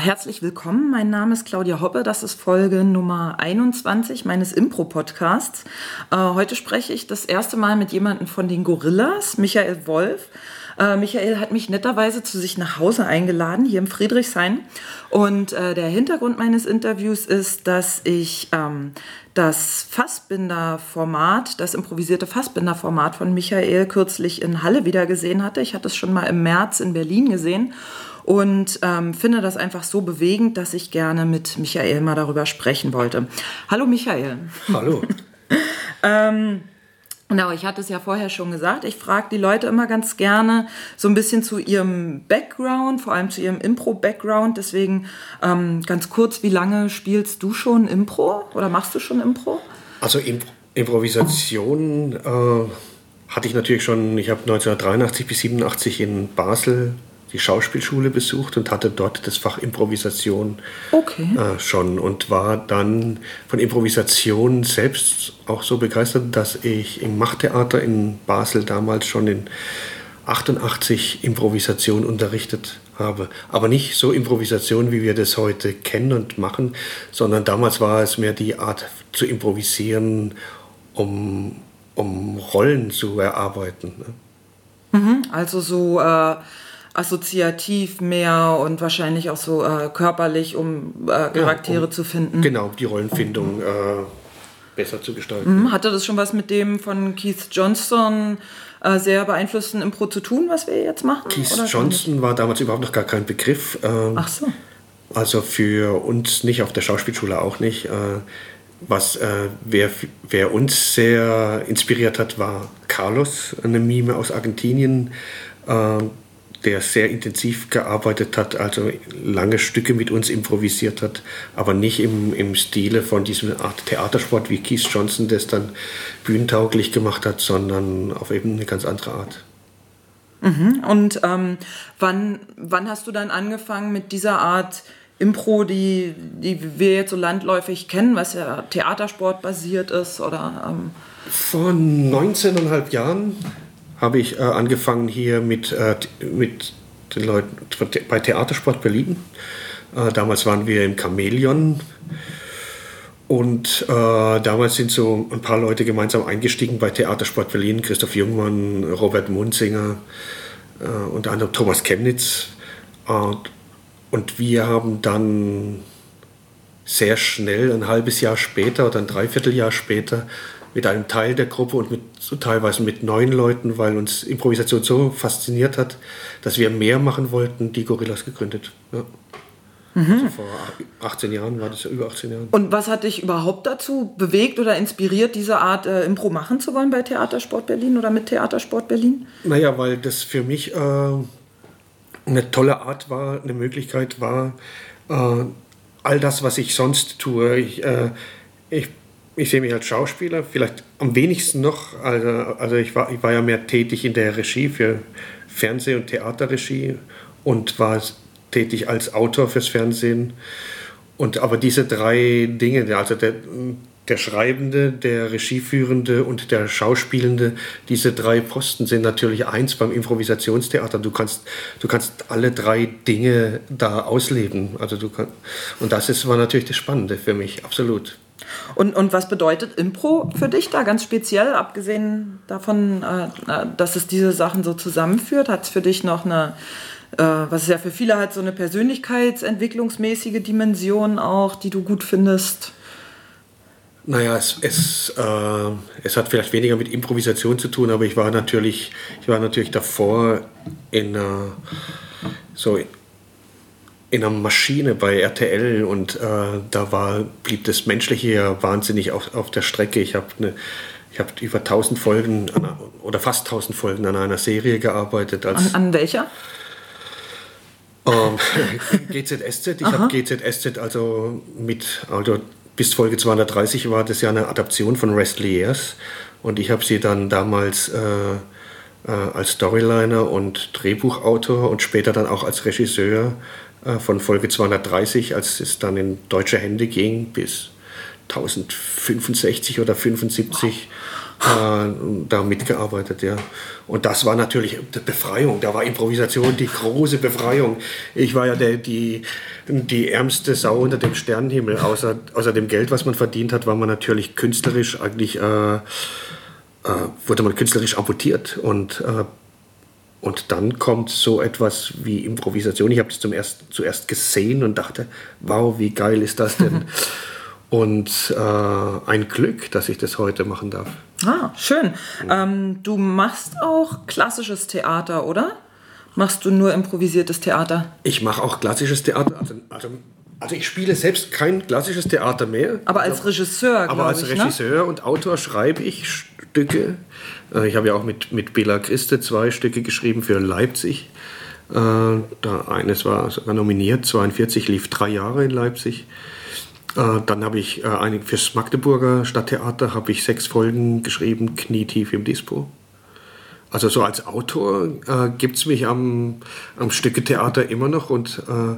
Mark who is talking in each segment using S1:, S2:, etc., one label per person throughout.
S1: herzlich willkommen. Mein Name ist Claudia Hoppe. Das ist Folge Nummer 21 meines Impro-Podcasts. Äh, heute spreche ich das erste Mal mit jemandem von den Gorillas, Michael Wolf. Äh, Michael hat mich netterweise zu sich nach Hause eingeladen, hier im Friedrichshain. Und äh, der Hintergrund meines Interviews ist, dass ich ähm, das Fassbinder-Format, das improvisierte Fassbinder-Format von Michael kürzlich in Halle wieder gesehen hatte. Ich hatte es schon mal im März in Berlin gesehen und ähm, finde das einfach so bewegend, dass ich gerne mit Michael mal darüber sprechen wollte. Hallo Michael.
S2: Hallo.
S1: ähm, Genau, ich hatte es ja vorher schon gesagt. Ich frage die Leute immer ganz gerne so ein bisschen zu ihrem Background, vor allem zu ihrem Impro-Background. Deswegen ähm, ganz kurz, wie lange spielst du schon Impro oder machst du schon Impro?
S2: Also Imp Improvisation äh, hatte ich natürlich schon. Ich habe 1983 bis 87 in Basel die Schauspielschule besucht und hatte dort das Fach Improvisation
S1: okay.
S2: äh, schon und war dann von Improvisation selbst auch so begeistert, dass ich im Machttheater in Basel damals schon in 88 Improvisation unterrichtet habe. Aber nicht so Improvisation, wie wir das heute kennen und machen, sondern damals war es mehr die Art zu improvisieren, um, um Rollen zu erarbeiten.
S1: Ne? Mhm, also so äh assoziativ mehr und wahrscheinlich auch so äh, körperlich, um äh, Charaktere ja, um, zu finden.
S2: Genau, die Rollenfindung äh, besser zu gestalten.
S1: Mhm. Hatte das schon was mit dem von Keith Johnston äh, sehr beeinflussten Impro zu tun, was wir jetzt machen?
S2: Keith Johnston war damals überhaupt noch gar kein Begriff. Ähm,
S1: Ach so.
S2: Also für uns nicht, auf der Schauspielschule auch nicht. Äh, was, äh, wer, wer uns sehr inspiriert hat, war Carlos, eine Mime aus Argentinien, der sehr intensiv gearbeitet hat, also lange Stücke mit uns improvisiert hat, aber nicht im, im Stile von diesem Art Theatersport wie Keith Johnson das dann bühnentauglich gemacht hat, sondern auf eben eine ganz andere Art.
S1: Mhm. Und ähm, wann, wann hast du dann angefangen mit dieser Art Impro, die, die wir jetzt so landläufig kennen, was ja Theatersport basiert ist? Oder, ähm
S2: Vor 19,5 Jahren habe ich äh, angefangen hier mit, äh, mit den Leuten bei Theatersport Berlin. Äh, damals waren wir im Chamäleon und äh, damals sind so ein paar Leute gemeinsam eingestiegen bei Theatersport Berlin. Christoph Jungmann, Robert Munzinger, äh, unter anderem Thomas Chemnitz. Äh, und wir haben dann sehr schnell, ein halbes Jahr später oder ein Dreivierteljahr später, mit einem Teil der Gruppe und mit, so teilweise mit neun Leuten, weil uns Improvisation so fasziniert hat, dass wir mehr machen wollten, die Gorillas gegründet. Ja. Mhm. Also vor 18 Jahren war das ja über 18 Jahren.
S1: Und was hat dich überhaupt dazu bewegt oder inspiriert, diese Art äh, Impro machen zu wollen bei Theatersport Berlin oder mit Theatersport Berlin?
S2: Naja, weil das für mich äh, eine tolle Art war, eine Möglichkeit war, äh, all das, was ich sonst tue. Ich, äh, ich ich sehe mich als Schauspieler, vielleicht am wenigsten noch. Also, also ich, war, ich war ja mehr tätig in der Regie für Fernseh- und Theaterregie und war tätig als Autor fürs Fernsehen. Und aber diese drei Dinge, also der, der Schreibende, der Regieführende und der Schauspielende, diese drei Posten sind natürlich eins beim Improvisationstheater. Du kannst, du kannst alle drei Dinge da ausleben. Also du kann, und das ist, war natürlich das Spannende für mich, absolut.
S1: Und, und was bedeutet Impro für dich da ganz speziell, abgesehen davon, äh, äh, dass es diese Sachen so zusammenführt? Hat es für dich noch eine, äh, was ist ja für viele halt so eine persönlichkeitsentwicklungsmäßige Dimension auch, die du gut findest?
S2: Naja, es, es, äh, es hat vielleicht weniger mit Improvisation zu tun, aber ich war natürlich, ich war natürlich davor in äh, so in einer Maschine bei RTL und äh, da war, blieb das Menschliche ja wahnsinnig auf, auf der Strecke. Ich habe ich habe über 1000 Folgen an, oder fast 1000 Folgen an einer Serie gearbeitet.
S1: An, an welcher?
S2: Ähm, GZSZ. Ich habe GZSZ also mit, also bis Folge 230 war das ja eine Adaption von Wrestliers und ich habe sie dann damals äh, äh, als Storyliner und Drehbuchautor und später dann auch als Regisseur von Folge 230, als es dann in deutsche Hände ging, bis 1065 oder 75. äh, da mitgearbeitet, ja. Und das war natürlich die Befreiung, da war Improvisation die große Befreiung. Ich war ja der, die, die ärmste Sau unter dem Sternenhimmel. Außer, außer dem Geld, was man verdient hat, war man natürlich künstlerisch eigentlich, äh, äh, wurde man künstlerisch amputiert. Und, äh, und dann kommt so etwas wie Improvisation. Ich habe das zum erst, zuerst gesehen und dachte, wow, wie geil ist das denn? und äh, ein Glück, dass ich das heute machen darf.
S1: Ah, schön. Ähm, du machst auch klassisches Theater, oder? Machst du nur improvisiertes Theater?
S2: Ich mache auch klassisches Theater. Also, also, also, ich spiele selbst kein klassisches Theater mehr.
S1: Aber als Regisseur,
S2: Aber als ich, ne? Regisseur ne? und Autor schreibe ich Stücke. Äh, ich habe ja auch mit, mit Bela Christe zwei Stücke geschrieben für Leipzig. Äh, da eines war sogar nominiert, 42, lief drei Jahre in Leipzig. Äh, dann habe ich äh, fürs Magdeburger Stadttheater habe ich sechs Folgen geschrieben, knietief im Dispo. Also so als Autor äh, gibt es mich am, am Stücketheater immer noch und äh,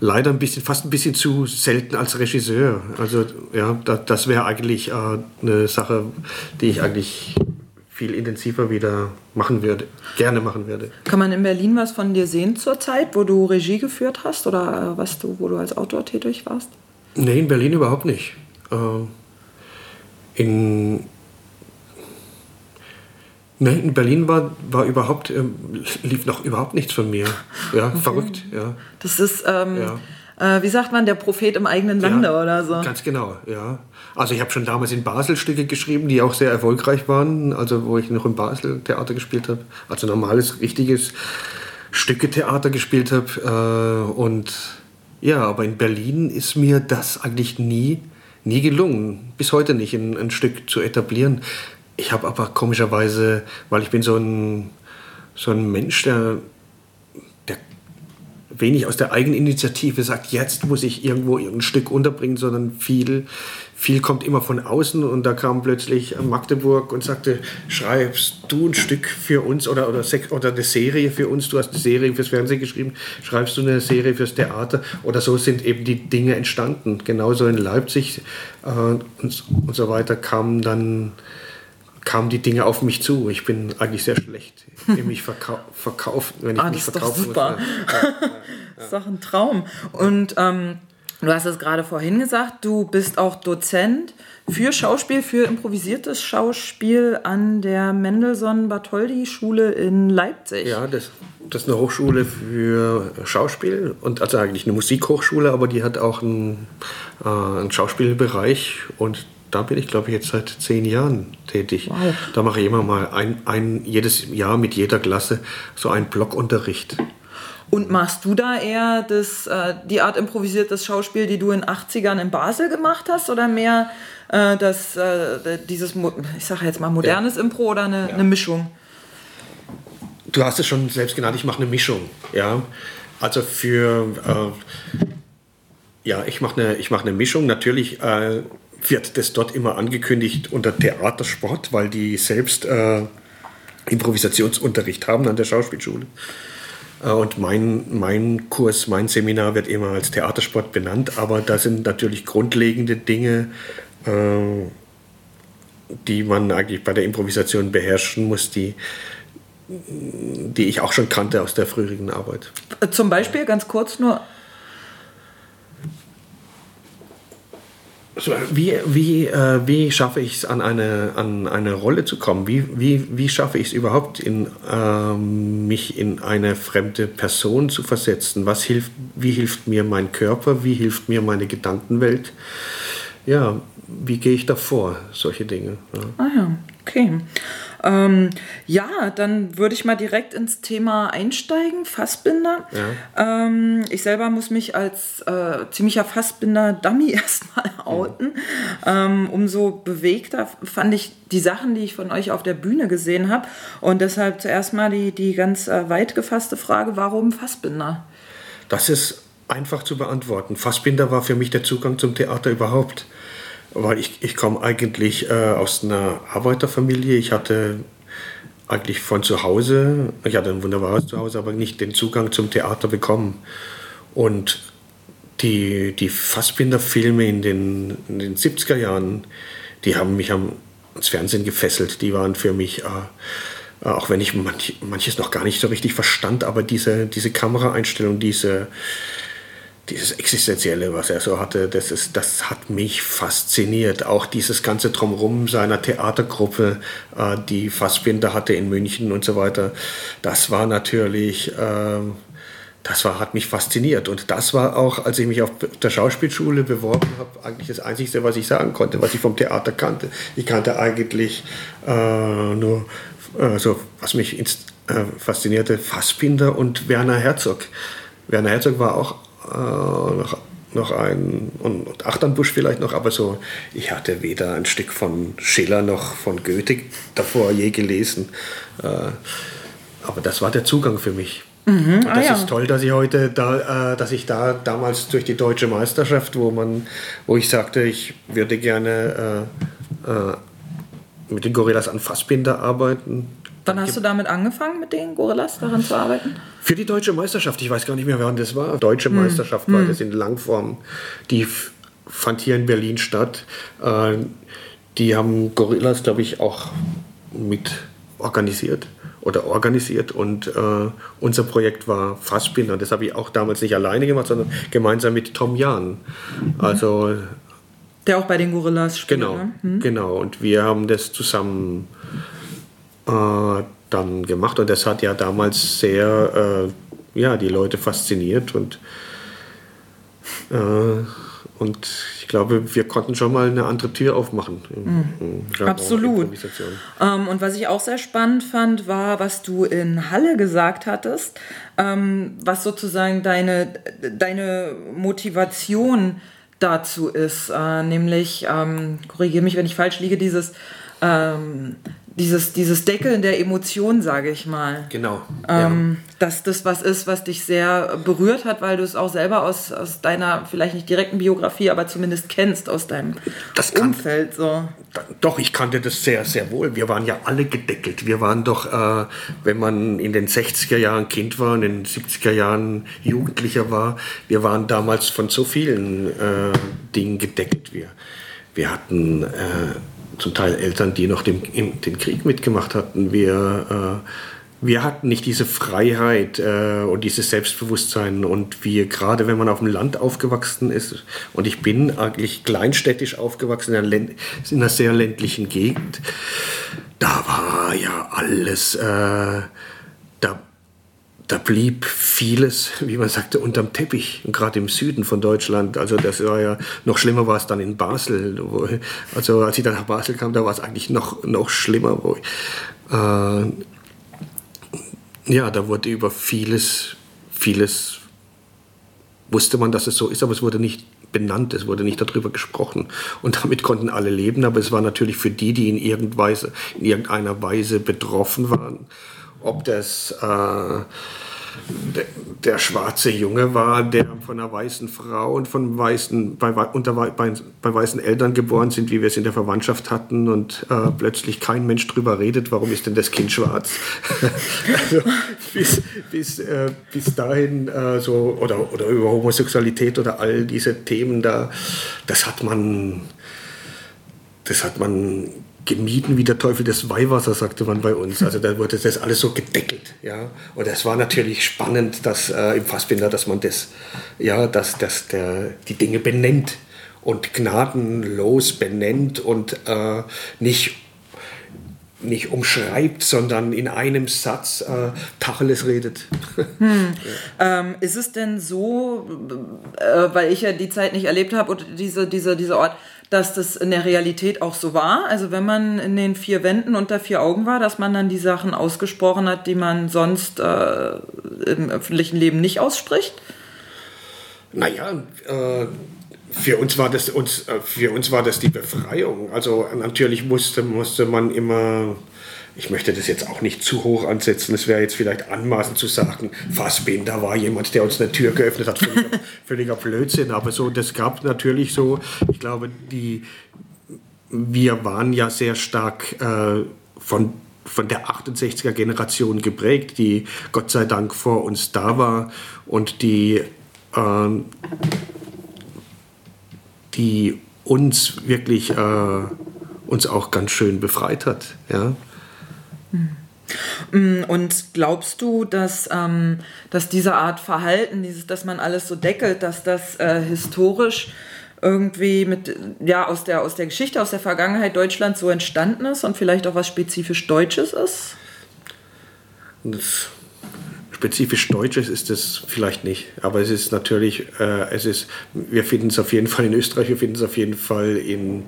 S2: leider ein bisschen, fast ein bisschen zu selten als Regisseur. Also ja, da, das wäre eigentlich äh, eine Sache, die ich eigentlich viel intensiver wieder machen würde, gerne machen würde.
S1: Kann man in Berlin was von dir sehen zur Zeit, wo du Regie geführt hast oder äh, was du, wo du als Autor tätig warst?
S2: Nee, in Berlin überhaupt nicht. Äh, in, nee, in Berlin war, war überhaupt, äh, lief noch überhaupt nichts von mir. Ja, okay. verrückt. Ja.
S1: Das ist, ähm, ja. äh, wie sagt man, der Prophet im eigenen Lande ja, oder so.
S2: Ganz genau, ja. Also ich habe schon damals in Basel Stücke geschrieben, die auch sehr erfolgreich waren, also wo ich noch in Basel Theater gespielt habe. Also normales, richtiges Stücke-Theater gespielt habe. Äh, und ja, aber in Berlin ist mir das eigentlich nie, nie gelungen. Bis heute nicht, ein, ein Stück zu etablieren. Ich habe aber komischerweise, weil ich bin so ein, so ein Mensch, der, der wenig aus der Eigeninitiative sagt, jetzt muss ich irgendwo ein Stück unterbringen, sondern viel viel kommt immer von außen. Und da kam plötzlich Magdeburg und sagte, schreibst du ein Stück für uns oder, oder, oder eine Serie für uns, du hast eine Serie fürs Fernsehen geschrieben, schreibst du eine Serie fürs Theater? Oder so sind eben die Dinge entstanden. Genauso in Leipzig äh, und, und so weiter kamen dann kamen die Dinge auf mich zu. Ich bin eigentlich sehr schlecht in mich verkau verkaufen,
S1: wenn ich ah, mich verkaufen muss. Super. Ja, ja, ja. das ist doch ein Traum. Und ähm, Du hast es gerade vorhin gesagt, du bist auch Dozent für Schauspiel, für improvisiertes Schauspiel an der Mendelssohn-Bartholdy-Schule in Leipzig.
S2: Ja, das, das ist eine Hochschule für Schauspiel und also eigentlich eine Musikhochschule, aber die hat auch einen, äh, einen Schauspielbereich und da bin ich, glaube ich, jetzt seit zehn Jahren tätig. Wow. Da mache ich immer mal ein, ein, jedes Jahr mit jeder Klasse so einen Blockunterricht.
S1: Und machst du da eher das, äh, die Art improvisiertes Schauspiel, die du in den 80ern in Basel gemacht hast, oder mehr äh, das, äh, dieses, ich sage jetzt mal, modernes ja. Impro oder eine, ja. eine, Mischung?
S2: Du hast es schon selbst genannt, ich mache eine Mischung. Ja? Also für, äh, ja, ich mache eine, mach eine Mischung. Natürlich äh, wird das dort immer angekündigt unter Theatersport, weil die selbst äh, Improvisationsunterricht haben an der Schauspielschule. Äh, und mein, mein Kurs, mein Seminar wird immer als Theatersport benannt, aber da sind natürlich grundlegende Dinge, äh, die man eigentlich bei der Improvisation beherrschen muss, die, die ich auch schon kannte aus der früheren Arbeit.
S1: Zum Beispiel ganz kurz nur
S2: Wie, wie, äh, wie schaffe ich es, an eine, an eine Rolle zu kommen? Wie, wie, wie schaffe ich es überhaupt, in, äh, mich in eine fremde Person zu versetzen? Was hilft, wie hilft mir mein Körper? Wie hilft mir meine Gedankenwelt? Ja, wie gehe ich da vor? Solche Dinge.
S1: Ja. Ah ja, okay. Ähm, ja, dann würde ich mal direkt ins Thema einsteigen, Fassbinder. Ja. Ähm, ich selber muss mich als äh, ziemlicher Fassbinder-Dummy erstmal outen. Ja. Ähm, umso bewegter fand ich die Sachen, die ich von euch auf der Bühne gesehen habe. Und deshalb zuerst mal die, die ganz äh, weit gefasste Frage, warum Fassbinder?
S2: Das ist einfach zu beantworten. Fassbinder war für mich der Zugang zum Theater überhaupt weil ich, ich komme eigentlich äh, aus einer Arbeiterfamilie. Ich hatte eigentlich von zu Hause, ich hatte ein wunderbares Zuhause, aber nicht den Zugang zum Theater bekommen. Und die, die Fassbinder-Filme in den, in den 70er Jahren, die haben mich am, ans Fernsehen gefesselt. Die waren für mich, äh, auch wenn ich manch, manches noch gar nicht so richtig verstand, aber diese, diese Kameraeinstellung, diese, dieses Existenzielle, was er so hatte, das, ist, das hat mich fasziniert. Auch dieses ganze Drumherum seiner Theatergruppe, äh, die Fassbinder hatte in München und so weiter, das war natürlich, äh, das war, hat mich fasziniert. Und das war auch, als ich mich auf der Schauspielschule beworben habe, eigentlich das Einzige, was ich sagen konnte, was ich vom Theater kannte. Ich kannte eigentlich äh, nur, äh, so, was mich äh, faszinierte, Fassbinder und Werner Herzog. Werner Herzog war auch äh, noch, noch ein und Achternbusch vielleicht noch, aber so, ich hatte weder ein Stück von Schiller noch von Goethe davor je gelesen. Äh, aber das war der Zugang für mich. Mhm, und ah, das ja. ist toll, dass ich heute da, äh, dass ich da damals durch die deutsche Meisterschaft, wo man, wo ich sagte, ich würde gerne äh, äh, mit den Gorillas an Fassbinder arbeiten,
S1: Wann hast du damit angefangen, mit den Gorillas daran zu arbeiten?
S2: Für die deutsche Meisterschaft. Ich weiß gar nicht mehr, wann das war. Deutsche hm. Meisterschaft war hm. das in Langform. Die fand hier in Berlin statt. Äh, die haben Gorillas, glaube ich, auch mit organisiert oder organisiert und äh, unser Projekt war Fassbinder. Das habe ich auch damals nicht alleine gemacht, sondern gemeinsam mit Tom Jahn. Also
S1: der auch bei den Gorillas
S2: spielt. Genau, ne? hm. genau. Und wir haben das zusammen äh, dann gemacht und das hat ja damals sehr äh, ja, die Leute fasziniert und, äh, und ich glaube, wir konnten schon mal eine andere Tür aufmachen.
S1: Mhm. Absolut. Ähm, und was ich auch sehr spannend fand, war, was du in Halle gesagt hattest, ähm, was sozusagen deine, deine Motivation dazu ist, äh, nämlich, ähm, korrigiere mich, wenn ich falsch liege, dieses ähm, dieses, dieses Deckeln der Emotionen, sage ich mal.
S2: Genau.
S1: Ähm, ja. Dass das was ist, was dich sehr berührt hat, weil du es auch selber aus, aus deiner vielleicht nicht direkten Biografie, aber zumindest kennst aus deinem das Umfeld. So.
S2: Doch, ich kannte das sehr, sehr wohl. Wir waren ja alle gedeckelt. Wir waren doch, äh, wenn man in den 60er Jahren Kind war und in den 70er Jahren Jugendlicher war, wir waren damals von so vielen äh, Dingen gedeckelt. Wir, wir hatten... Äh, zum Teil Eltern, die noch den, den Krieg mitgemacht hatten. Wir, äh, wir hatten nicht diese Freiheit äh, und dieses Selbstbewusstsein. Und wir, gerade wenn man auf dem Land aufgewachsen ist, und ich bin eigentlich kleinstädtisch aufgewachsen, in einer, in einer sehr ländlichen Gegend, da war ja alles, äh, da blieb vieles, wie man sagte, unterm Teppich, gerade im Süden von Deutschland. Also das war ja, noch schlimmer war es dann in Basel. Wo, also als ich dann nach Basel kam, da war es eigentlich noch, noch schlimmer. Wo, äh, ja, da wurde über vieles, vieles, wusste man, dass es so ist, aber es wurde nicht benannt, es wurde nicht darüber gesprochen. Und damit konnten alle leben, aber es war natürlich für die, die in, in irgendeiner Weise betroffen waren, ob das äh, der, schwarze Junge war, der von einer weißen Frau und von weißen, bei, unter, bei, bei weißen Eltern geboren sind, wie wir es in der Verwandtschaft hatten und äh, plötzlich kein Mensch drüber redet, warum ist denn das Kind schwarz? also bis, bis, äh, bis dahin äh, so, oder, oder über Homosexualität oder all diese Themen da, das hat man, das hat man gemieden wie der Teufel des Weihwasser, sagte man bei uns. Also da wurde das alles so gedeckelt. Ja? Und es war natürlich spannend, dass äh, im Fassbinder, dass man das, ja, dass, dass der, die Dinge benennt und gnadenlos benennt und äh, nicht nicht umschreibt, sondern in einem Satz äh, Tacheles redet.
S1: Hm. Ja. Ähm, ist es denn so, äh, weil ich ja die Zeit nicht erlebt habe und diese, diese, dieser Ort, dass das in der Realität auch so war. Also wenn man in den vier Wänden unter vier Augen war, dass man dann die Sachen ausgesprochen hat, die man sonst äh, im öffentlichen Leben nicht ausspricht?
S2: Naja, äh, für uns war das uns, äh, für uns war das die Befreiung. Also natürlich musste, musste man immer ich möchte das jetzt auch nicht zu hoch ansetzen. Es wäre jetzt vielleicht anmaßend zu sagen, Fassbinder war jemand, der uns eine Tür geöffnet hat. Völliger, völliger Blödsinn. Aber so, das gab natürlich so, ich glaube, die, wir waren ja sehr stark äh, von von der 68er Generation geprägt, die Gott sei Dank vor uns da war und die, äh, die uns wirklich äh, uns auch ganz schön befreit hat. Ja.
S1: Mm, und glaubst du, dass, ähm, dass diese Art Verhalten, dieses, dass man alles so deckelt, dass das äh, historisch irgendwie mit, ja, aus der, aus der Geschichte, aus der Vergangenheit Deutschlands so entstanden ist und vielleicht auch was spezifisch Deutsches ist?
S2: Das spezifisch Deutsches ist es vielleicht nicht, aber es ist natürlich, äh, es ist, wir finden es auf jeden Fall in Österreich, wir finden es auf jeden Fall in,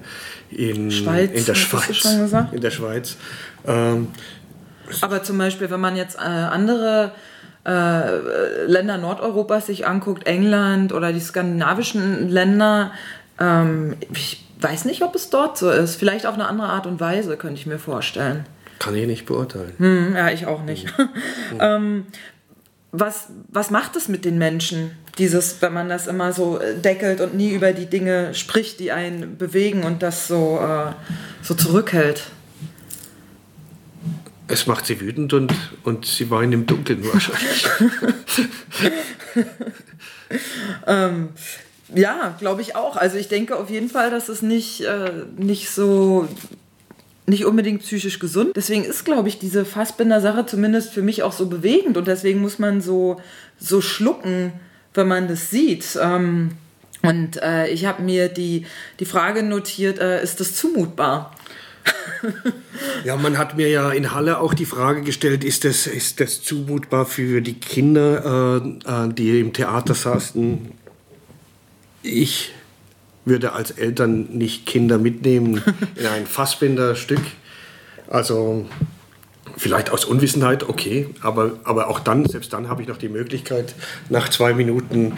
S2: in,
S1: Schweiz,
S2: in der Schweiz. In der Schweiz. Ähm,
S1: aber zum Beispiel, wenn man jetzt äh, andere äh, Länder Nordeuropas sich anguckt, England oder die skandinavischen Länder, ähm, ich weiß nicht, ob es dort so ist. Vielleicht auf eine andere Art und Weise, könnte ich mir vorstellen.
S2: Kann ich nicht beurteilen.
S1: Hm, ja, ich auch nicht. Hm. ähm, was, was macht es mit den Menschen, dieses, wenn man das immer so äh, deckelt und nie über die Dinge spricht, die einen bewegen und das so, äh, so zurückhält?
S2: Es macht sie wütend und, und sie weinen im Dunkeln wahrscheinlich.
S1: ähm, ja, glaube ich auch. Also ich denke auf jeden Fall, dass es nicht, äh, nicht so nicht unbedingt psychisch gesund. Deswegen ist, glaube ich, diese Fassbinder-Sache zumindest für mich auch so bewegend und deswegen muss man so, so schlucken, wenn man das sieht. Ähm, und äh, ich habe mir die, die Frage notiert, äh, ist das zumutbar?
S2: ja, man hat mir ja in Halle auch die Frage gestellt, ist das, ist das zumutbar für die Kinder, äh, die im Theater saßen? Ich würde als Eltern nicht Kinder mitnehmen in ein Fassbinderstück. Also vielleicht aus Unwissenheit, okay, aber, aber auch dann, selbst dann habe ich noch die Möglichkeit, nach zwei Minuten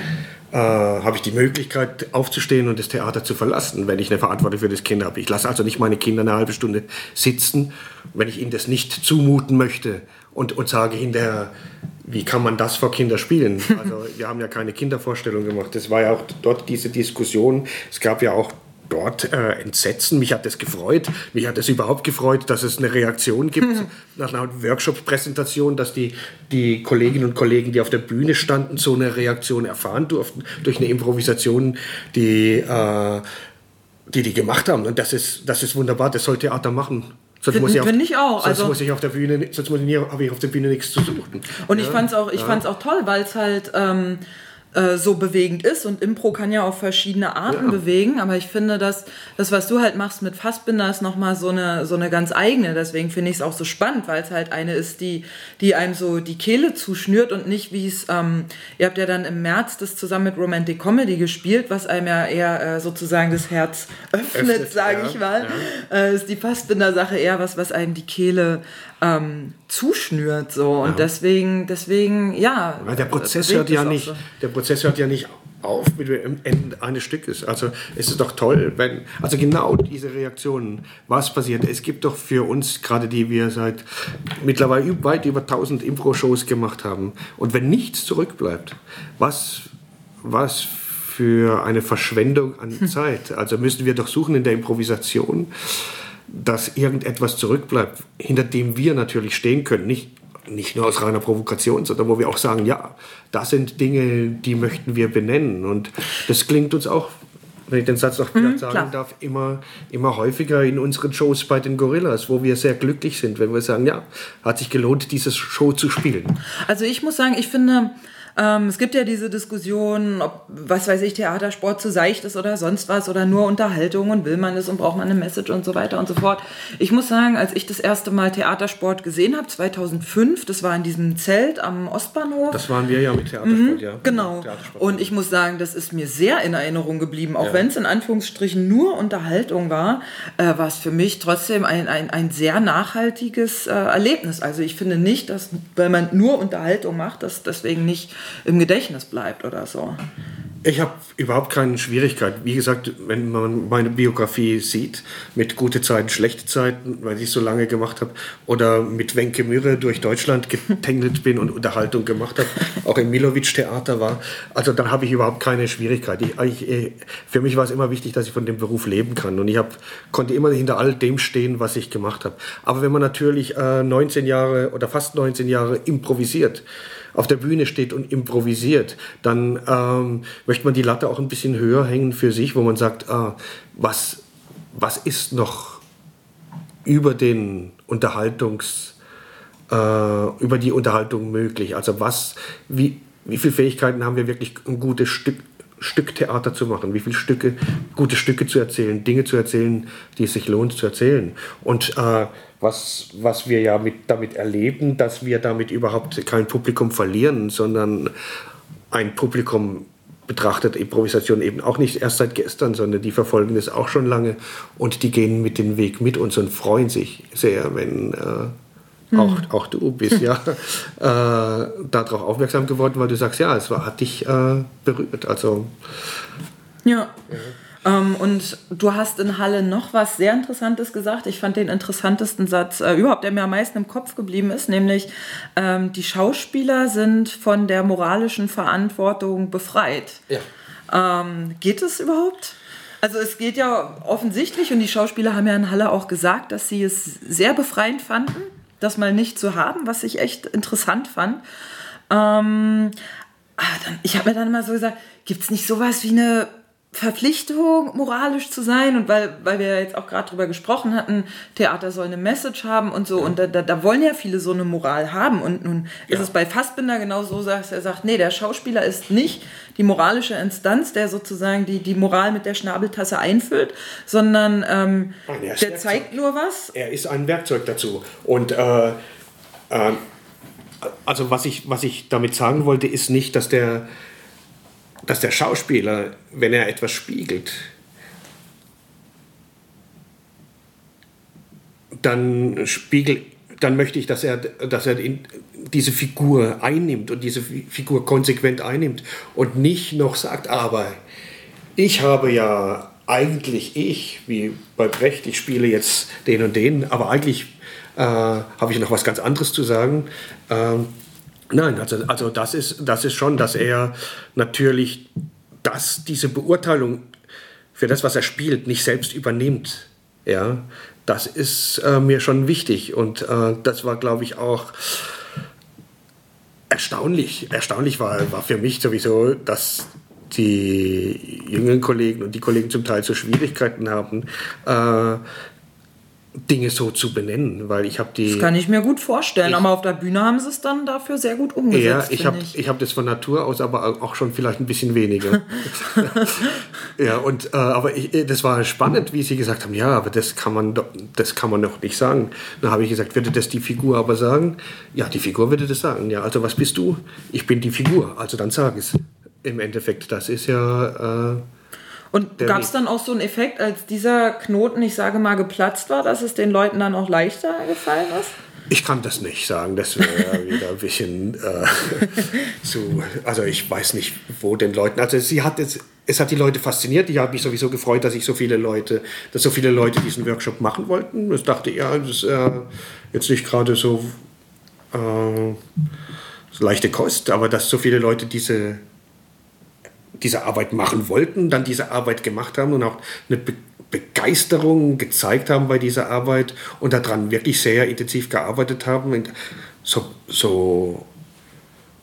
S2: äh, habe ich die Möglichkeit aufzustehen und das Theater zu verlassen, wenn ich eine Verantwortung für das Kind habe. Ich lasse also nicht meine Kinder eine halbe Stunde sitzen, wenn ich ihnen das nicht zumuten möchte und, und sage hinterher, wie kann man das vor Kinder spielen? Also wir haben ja keine Kindervorstellung gemacht. Es war ja auch dort diese Diskussion. Es gab ja auch dort äh, Entsetzen. Mich hat das gefreut. Mich hat es überhaupt gefreut, dass es eine Reaktion gibt nach einer Workshop-Präsentation, dass die, die Kolleginnen und Kollegen, die auf der Bühne standen, so eine Reaktion erfahren durften durch eine Improvisation, die, äh, die die gemacht haben. Und das ist, das ist wunderbar. Das soll Theater machen.
S1: Sonst Find, muss ich, auf, ich auch.
S2: Sonst also, muss ich auf der Bühne, sonst muss ich, habe ich auf der Bühne nichts zu suchen.
S1: Und ja, ich fand es auch, ja. auch toll, weil es halt ähm, äh, so bewegend ist und Impro kann ja auf verschiedene Arten ja. bewegen, aber ich finde, dass das, was du halt machst mit Fassbinder, ist nochmal so eine, so eine ganz eigene. Deswegen finde ich es auch so spannend, weil es halt eine ist, die, die einem so die Kehle zuschnürt und nicht wie es, ähm, ihr habt ja dann im März das zusammen mit Romantic Comedy gespielt, was einem ja eher äh, sozusagen das Herz öffnet, sage ja, ich mal. Ja. Äh, ist die Fassbinder-Sache eher was, was einem die Kehle ähm, zuschnürt so und ja. deswegen deswegen ja
S2: Weil der Prozess hört ja nicht so. der Prozess hört ja nicht auf mit dem Ende eines Stückes also es ist doch toll wenn also genau diese Reaktionen was passiert es gibt doch für uns gerade die wir seit mittlerweile weit über 1000 Impro Shows gemacht haben und wenn nichts zurückbleibt was was für eine Verschwendung an hm. Zeit also müssen wir doch suchen in der Improvisation dass irgendetwas zurückbleibt, hinter dem wir natürlich stehen können. Nicht, nicht nur aus reiner Provokation, sondern wo wir auch sagen, ja, das sind Dinge, die möchten wir benennen. Und das klingt uns auch, wenn ich den Satz noch mhm, sagen klar. darf, immer, immer häufiger in unseren Shows bei den Gorillas, wo wir sehr glücklich sind, wenn wir sagen, ja, hat sich gelohnt, dieses Show zu spielen.
S1: Also ich muss sagen, ich finde, ähm, es gibt ja diese Diskussion, ob, was weiß ich, Theatersport zu seicht ist oder sonst was oder nur Unterhaltung und will man es und braucht man eine Message und so weiter und so fort. Ich muss sagen, als ich das erste Mal Theatersport gesehen habe, 2005, das war in diesem Zelt am Ostbahnhof.
S2: Das waren wir ja mit Theatersport,
S1: mhm, ja. Genau. Und ich muss sagen, das ist mir sehr in Erinnerung geblieben. Auch ja. wenn es in Anführungsstrichen nur Unterhaltung war, äh, war es für mich trotzdem ein, ein, ein sehr nachhaltiges äh, Erlebnis. Also ich finde nicht, dass, wenn man nur Unterhaltung macht, dass deswegen nicht im Gedächtnis bleibt oder so.
S2: Ich habe überhaupt keine Schwierigkeit. Wie gesagt, wenn man meine Biografie sieht, mit gute Zeiten, schlechte Zeiten, weil ich so lange gemacht habe, oder mit Wenke Mürre durch Deutschland getängelt bin und Unterhaltung gemacht habe, auch im Milovic-Theater war, also dann habe ich überhaupt keine Schwierigkeit. Ich, ich, für mich war es immer wichtig, dass ich von dem Beruf leben kann und ich hab, konnte immer hinter all dem stehen, was ich gemacht habe. Aber wenn man natürlich äh, 19 Jahre oder fast 19 Jahre improvisiert, auf der Bühne steht und improvisiert, dann ähm, möchte man die Latte auch ein bisschen höher hängen für sich, wo man sagt, ah, was, was ist noch über den Unterhaltungs, äh, über die Unterhaltung möglich. Also was, wie, wie viele Fähigkeiten haben wir wirklich, ein gutes Stück, Stück Theater zu machen, wie viele Stücke, gute Stücke zu erzählen, Dinge zu erzählen, die es sich lohnt zu erzählen. Und äh, was, was wir ja mit, damit erleben, dass wir damit überhaupt kein Publikum verlieren, sondern ein Publikum betrachtet Improvisation eben auch nicht erst seit gestern, sondern die verfolgen das auch schon lange und die gehen mit dem Weg mit uns und freuen sich sehr, wenn äh, hm. auch du bist ja äh, darauf aufmerksam geworden, weil du sagst, ja, es war, hat dich äh, berührt. Also
S1: ja. ja. Ähm, und du hast in Halle noch was sehr Interessantes gesagt. Ich fand den interessantesten Satz äh, überhaupt, der mir am meisten im Kopf geblieben ist, nämlich ähm, die Schauspieler sind von der moralischen Verantwortung befreit. Ja. Ähm, geht es überhaupt? Also es geht ja offensichtlich, und die Schauspieler haben ja in Halle auch gesagt, dass sie es sehr befreiend fanden, das mal nicht zu haben, was ich echt interessant fand. Ähm, ah, dann, ich habe mir dann immer so gesagt, gibt es nicht sowas wie eine Verpflichtung, moralisch zu sein und weil, weil wir jetzt auch gerade drüber gesprochen hatten, Theater soll eine Message haben und so und da, da, da wollen ja viele so eine Moral haben und nun ja. ist es bei Fassbinder genau so, dass er sagt, nee, der Schauspieler ist nicht die moralische Instanz, der sozusagen die, die Moral mit der Schnabeltasse einfüllt, sondern ähm, Nein, der Werkzeug. zeigt nur was.
S2: Er ist ein Werkzeug dazu und äh, äh, also was ich, was ich damit sagen wollte, ist nicht, dass der dass der Schauspieler, wenn er etwas spiegelt, dann spiegelt dann möchte ich, dass er, dass er diese Figur einnimmt und diese Figur konsequent einnimmt und nicht noch sagt, aber ich habe ja eigentlich ich, wie bei Brecht, ich spiele jetzt den und den, aber eigentlich äh, habe ich noch was ganz anderes zu sagen. Ähm, Nein, also, also das, ist, das ist schon, dass er natürlich das, diese Beurteilung für das, was er spielt, nicht selbst übernimmt. Ja, das ist äh, mir schon wichtig und äh, das war, glaube ich, auch erstaunlich. Erstaunlich war, war für mich sowieso, dass die jüngeren Kollegen und die Kollegen zum Teil so Schwierigkeiten haben, äh, Dinge so zu benennen, weil ich habe die.
S1: Das kann ich mir gut vorstellen, ich, aber auf der Bühne haben sie es dann dafür sehr gut umgesetzt.
S2: Ja, ich habe ich. ich hab das von Natur aus, aber auch schon vielleicht ein bisschen weniger. ja, und äh, aber ich, äh, das war spannend, wie sie gesagt haben, ja, aber das kann man doch, das kann man doch nicht sagen. Dann habe ich gesagt, würde das die Figur aber sagen? Ja, die Figur würde das sagen. Ja, also was bist du? Ich bin die Figur. Also dann sag es. Im Endeffekt, das ist ja. Äh,
S1: und gab es dann auch so einen Effekt, als dieser Knoten, ich sage mal, geplatzt war, dass es den Leuten dann auch leichter gefallen ist?
S2: Ich kann das nicht sagen, das wäre wieder ein bisschen äh, zu. Also ich weiß nicht, wo den Leuten. Also sie hat jetzt, es hat die Leute fasziniert. Ich habe mich sowieso gefreut, dass ich so viele Leute, dass so viele Leute diesen Workshop machen wollten. Ich dachte, ja, das ist äh, jetzt nicht gerade so, äh, so leichte Kost, aber dass so viele Leute diese diese Arbeit machen wollten, dann diese Arbeit gemacht haben und auch eine Be Begeisterung gezeigt haben bei dieser Arbeit und daran wirklich sehr intensiv gearbeitet haben. So, so,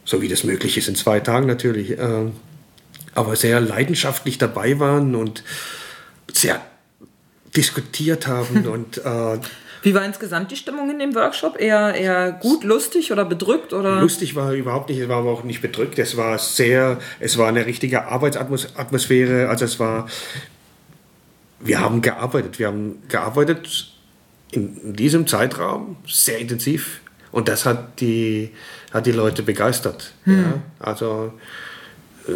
S2: so wie das möglich ist in zwei Tagen natürlich. Ähm, aber sehr leidenschaftlich dabei waren und sehr diskutiert haben und äh,
S1: wie war insgesamt die Stimmung in dem Workshop? Eher, eher gut, lustig oder bedrückt? Oder?
S2: Lustig war überhaupt nicht, es war aber auch nicht bedrückt. Es war sehr, es war eine richtige Arbeitsatmosphäre. Also es war, wir haben gearbeitet. Wir haben gearbeitet in diesem Zeitraum sehr intensiv. Und das hat die, hat die Leute begeistert. Hm. Ja? Also äh,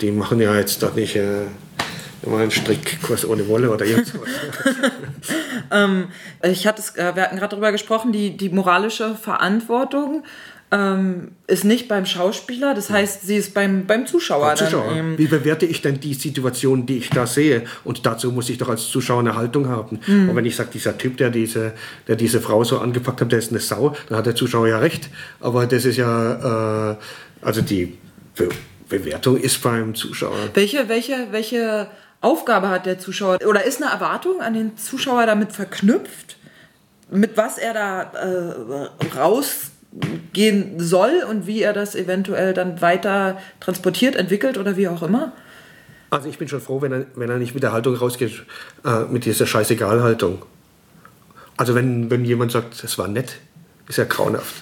S2: die machen ja jetzt doch nicht... Äh, mal einen Strickkurs ohne Wolle oder irgendwas.
S1: ähm, ich hatte es, äh, wir hatten gerade darüber gesprochen, die, die moralische Verantwortung ähm, ist nicht beim Schauspieler, das heißt, sie ist beim, beim Zuschauer. Beim Zuschauer.
S2: Dann, Wie bewerte ich denn die Situation, die ich da sehe? Und dazu muss ich doch als Zuschauer eine Haltung haben. Mhm. Und wenn ich sage, dieser Typ, der diese, der diese Frau so angepackt hat, der ist eine Sau, dann hat der Zuschauer ja recht. Aber das ist ja, äh, also die Be Bewertung ist beim Zuschauer.
S1: Welche, welche, welche Aufgabe hat der Zuschauer oder ist eine Erwartung an den Zuschauer damit verknüpft, mit was er da äh, rausgehen soll und wie er das eventuell dann weiter transportiert, entwickelt oder wie auch immer?
S2: Also ich bin schon froh, wenn er, wenn er nicht mit der Haltung rausgeht, äh, mit dieser Scheißegal-Haltung. Also wenn, wenn jemand sagt, es war nett, ist ja grauenhaft.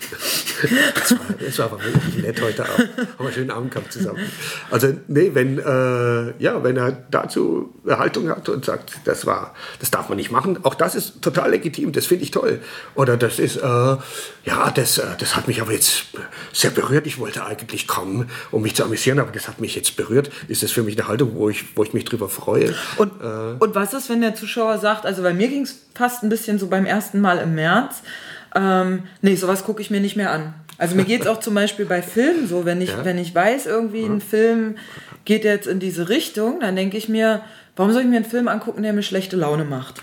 S2: Es war, es war aber wirklich nett heute Abend. Haben wir einen schönen Abend gehabt zusammen. Also, nee, wenn, äh, ja, wenn er dazu eine Haltung hat und sagt, das war, das darf man nicht machen, auch das ist total legitim, das finde ich toll. Oder das ist, äh, ja, das, äh, das hat mich aber jetzt sehr berührt. Ich wollte eigentlich kommen, um mich zu amüsieren, aber das hat mich jetzt berührt. Ist das für mich eine Haltung, wo ich, wo ich mich drüber freue?
S1: Und, äh, und was ist, wenn der Zuschauer sagt, also bei mir ging es fast ein bisschen so beim ersten Mal im März, ähm, nee, sowas gucke ich mir nicht mehr an. Also mir geht es auch zum Beispiel bei Filmen so, wenn ich, ja. wenn ich weiß, irgendwie ja. ein Film geht jetzt in diese Richtung, dann denke ich mir, warum soll ich mir einen Film angucken, der mir schlechte Laune macht?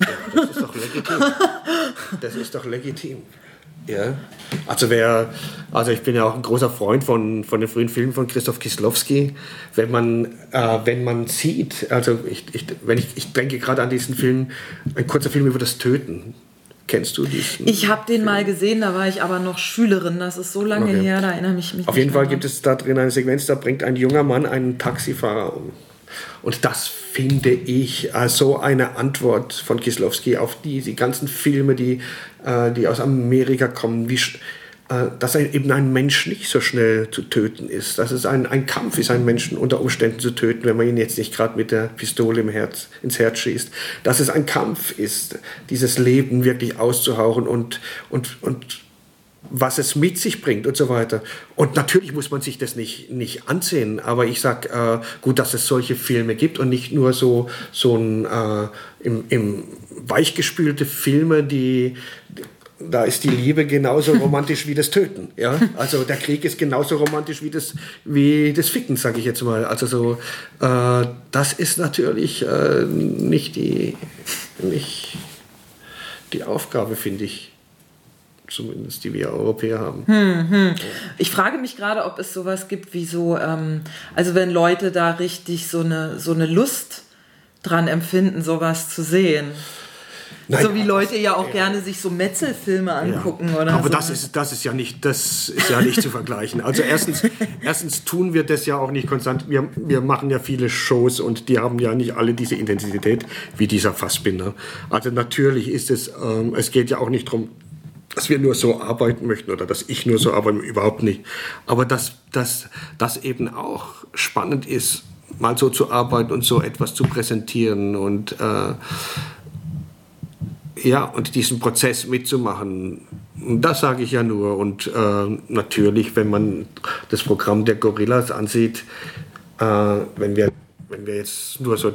S2: Ja, das ist doch legitim. Das ist doch legitim. Ja, also wer, also ich bin ja auch ein großer Freund von, von den frühen Filmen von Christoph Kislowski. Wenn man, äh, wenn man sieht, also ich, ich, wenn ich, ich denke gerade an diesen Film, ein kurzer Film über das Töten Kennst du diesen?
S1: Ich habe den Film? mal gesehen, da war ich aber noch Schülerin. Das ist so lange okay. her, da erinnere ich mich.
S2: Auf jeden Fall gibt es da drin eine Sequenz, da bringt ein junger Mann einen Taxifahrer um. Und das finde ich als so eine Antwort von Kislowski auf die, die ganzen Filme, die, äh, die aus Amerika kommen, wie, äh, dass eben ein Mensch nicht so schnell zu töten ist. Dass es ein, ein Kampf ist, einen Menschen unter Umständen zu töten, wenn man ihn jetzt nicht gerade mit der Pistole im Herz, ins Herz schießt. Dass es ein Kampf ist, dieses Leben wirklich auszuhauchen und, und, und was es mit sich bringt und so weiter. Und natürlich muss man sich das nicht, nicht ansehen, aber ich sage, äh, gut, dass es solche Filme gibt und nicht nur so, so ein äh, im, im weichgespülte Filme, die, da ist die Liebe genauso romantisch wie das Töten. Ja? Also der Krieg ist genauso romantisch wie das, wie das Ficken, sage ich jetzt mal. Also so, äh, das ist natürlich äh, nicht, die, nicht die Aufgabe, finde ich. Zumindest die wir Europäer haben.
S1: Hm, hm. Ich frage mich gerade, ob es sowas gibt wie so, ähm, also wenn Leute da richtig so eine, so eine Lust dran empfinden, sowas zu sehen. Nein, so wie Leute ja auch gerne sich so Metzelfilme angucken ja. oder
S2: Aber
S1: so.
S2: das ist, das ist ja nicht, das ist ja nicht zu vergleichen. Also erstens, erstens tun wir das ja auch nicht konstant. Wir, wir machen ja viele Shows und die haben ja nicht alle diese Intensität wie dieser Fassbinder. Also natürlich ist es, ähm, es geht ja auch nicht darum, dass wir nur so arbeiten möchten oder dass ich nur so arbeite, überhaupt nicht. Aber dass das dass eben auch spannend ist, mal so zu arbeiten und so etwas zu präsentieren und äh, ja, und diesen Prozess mitzumachen, das sage ich ja nur. Und äh, natürlich, wenn man das Programm der Gorillas ansieht, äh, wenn, wir, wenn wir jetzt nur so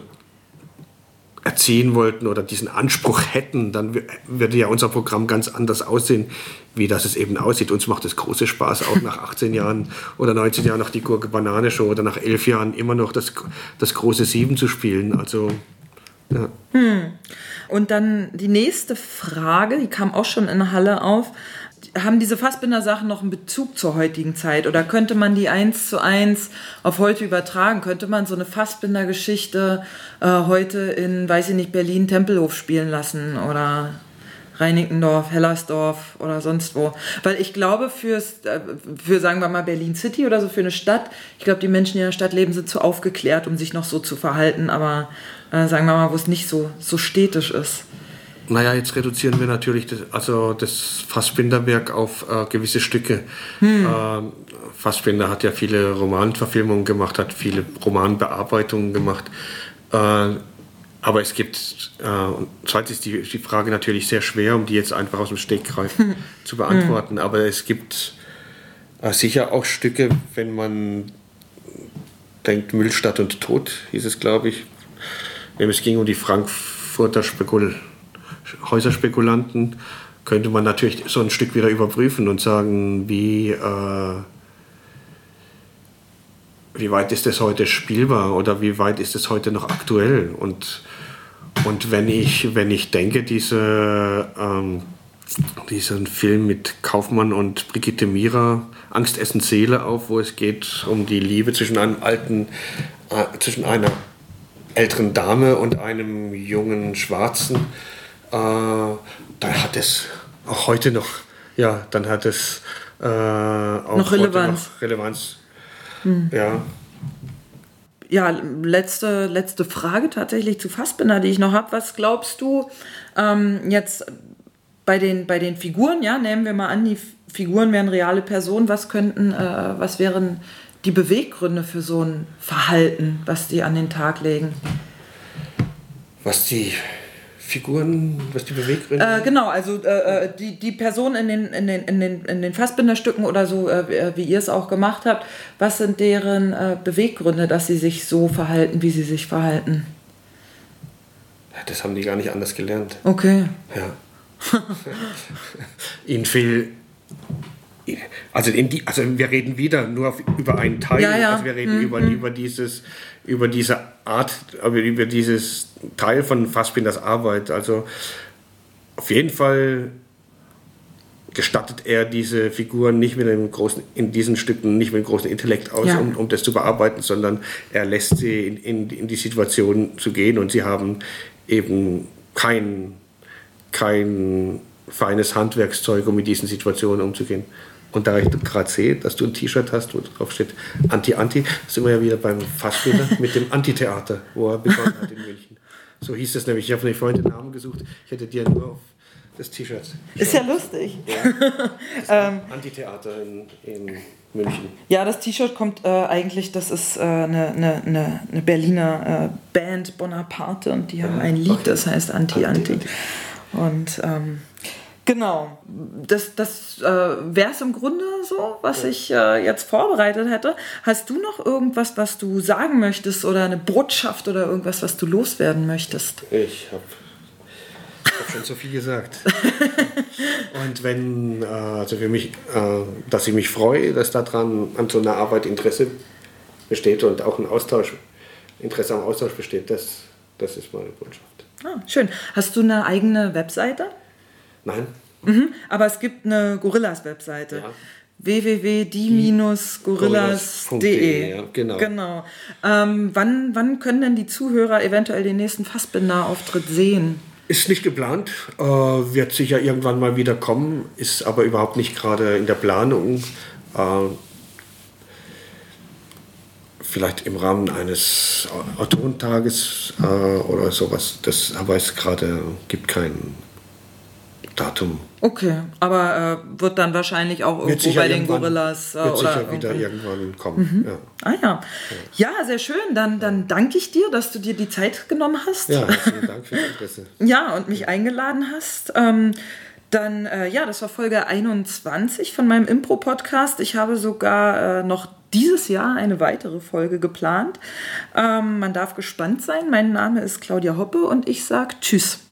S2: erziehen wollten oder diesen Anspruch hätten, dann würde ja unser Programm ganz anders aussehen, wie das es eben aussieht. Uns macht es große Spaß, auch nach 18 Jahren oder 19 Jahren noch die Gurke Banane Show oder nach 11 Jahren immer noch das, das große Sieben zu spielen. Also, ja.
S1: Hm. Und dann die nächste Frage, die kam auch schon in der Halle auf. Haben diese Fassbinder-Sachen noch einen Bezug zur heutigen Zeit? Oder könnte man die eins zu eins auf heute übertragen? Könnte man so eine Fassbinder-Geschichte äh, heute in, weiß ich nicht, Berlin Tempelhof spielen lassen? Oder Reinickendorf, Hellersdorf oder sonst wo. Weil ich glaube, fürs, äh, für sagen wir mal Berlin City oder so, für eine Stadt, ich glaube, die Menschen, die in der Stadt leben, sind zu aufgeklärt, um sich noch so zu verhalten. Aber äh, sagen wir mal, wo es nicht so, so städtisch ist.
S2: Naja, jetzt reduzieren wir natürlich das, also das Fassbinderwerk auf äh, gewisse Stücke. Hm. Ähm, Fassbinder hat ja viele Romanverfilmungen gemacht, hat viele Romanbearbeitungen gemacht. Äh, aber es gibt, äh, und zweitens ist die, die Frage natürlich sehr schwer, um die jetzt einfach aus dem Stegreif hm. zu beantworten. Hm. Aber es gibt äh, sicher auch Stücke, wenn man denkt, Müllstadt und Tod, hieß es, glaube ich, es ging um die Frankfurter Spekul Häuserspekulanten, könnte man natürlich so ein Stück wieder überprüfen und sagen, wie, äh, wie weit ist das heute spielbar oder wie weit ist es heute noch aktuell. Und, und wenn, ich, wenn ich denke, diese, ähm, diesen Film mit Kaufmann und Brigitte Mira, Angst essen Seele auf, wo es geht um die Liebe zwischen einem alten, äh, zwischen einer älteren Dame und einem jungen Schwarzen, äh, dann hat es auch heute noch, ja, dann hat es äh, auch
S1: noch Relevanz.
S2: Noch Relevanz. Hm. Ja.
S1: ja, letzte, letzte Frage tatsächlich zu Fassbinder, die ich noch habe. Was glaubst du ähm, jetzt bei den, bei den Figuren? Ja, nehmen wir mal an, die Figuren wären reale Personen. Was könnten, äh, was wären die Beweggründe für so ein Verhalten, was die an den Tag legen?
S2: Was die Figuren, was die Beweggründe
S1: äh, Genau, also äh, äh, die, die Person in den, in, den, in, den, in den Fassbinderstücken oder so, äh, äh, wie ihr es auch gemacht habt, was sind deren äh, Beweggründe, dass sie sich so verhalten, wie sie sich verhalten?
S2: Das haben die gar nicht anders gelernt.
S1: Okay.
S2: Ja. Ihnen fehlt also, die, also wir reden wieder nur über einen Teil.
S1: Ja, ja.
S2: Also wir reden mhm. über, über, dieses, über diese Art, über dieses Teil von Fassbinders Arbeit. Also auf jeden Fall gestattet er diese Figuren nicht mit einem großen, in diesen Stücken nicht mit einem großen Intellekt aus, ja. um, um das zu bearbeiten, sondern er lässt sie in, in, in die Situation zu gehen und sie haben eben kein, kein feines Handwerkszeug, um mit diesen Situationen umzugehen. Und da ich gerade sehe, dass du ein T-Shirt hast, wo drauf steht Anti-Anti, sind wir ja wieder beim Fassbinder mit dem Antitheater, wo er begonnen hat in München. So hieß es nämlich. Ich habe nicht vorhin den Namen gesucht. Ich hätte dir nur auf das T-Shirt.
S1: Ist ja lustig.
S2: Ja, ähm, Antitheater in, in, München.
S1: Ja, das T-Shirt kommt äh, eigentlich, das ist äh, eine, eine, eine Berliner äh, Band Bonaparte und die haben ein Lied, das heißt Anti-Anti. Und ähm, Genau, das, das äh, wäre es im Grunde so, was ja. ich äh, jetzt vorbereitet hätte. Hast du noch irgendwas, was du sagen möchtest oder eine Botschaft oder irgendwas, was du loswerden möchtest?
S2: Ich habe hab schon so viel gesagt. Und wenn, äh, also für mich, äh, dass ich mich freue, dass daran an so einer Arbeit Interesse besteht und auch ein Austausch, Interesse am Austausch besteht, das, das ist meine Botschaft.
S1: Ah, schön. Hast du eine eigene Webseite?
S2: Nein.
S1: Mhm, aber es gibt eine Gorillas-Webseite. Ja www.die-gorillas.de.
S2: Ja, genau.
S1: genau. Ähm, wann, wann können denn die Zuhörer eventuell den nächsten Fassbinder-Auftritt sehen?
S2: Ist nicht geplant, äh, wird sicher irgendwann mal wieder kommen, ist aber überhaupt nicht gerade in der Planung. Äh, vielleicht im Rahmen eines Autorentages äh, oder sowas. Das, aber es gerade gibt keinen Datum.
S1: Okay, aber äh, wird dann wahrscheinlich auch irgendwo bei den Gorillas
S2: äh, wird oder sicher wieder irgendwann kommen.
S1: Mhm. Ja. Ah ja. ja, sehr schön. Dann, dann danke ich dir, dass du dir die Zeit genommen hast.
S2: Ja, vielen Dank für das Interesse.
S1: ja, und mich eingeladen hast. Ähm, dann, äh, ja, das war Folge 21 von meinem Impro-Podcast. Ich habe sogar äh, noch dieses Jahr eine weitere Folge geplant. Ähm, man darf gespannt sein. Mein Name ist Claudia Hoppe und ich sage Tschüss.